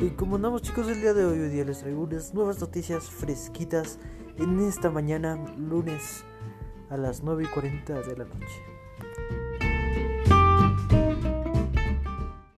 Y como andamos chicos el día de hoy, hoy día les traigo unas nuevas noticias fresquitas en esta mañana, lunes a las 9 y 40 de la noche.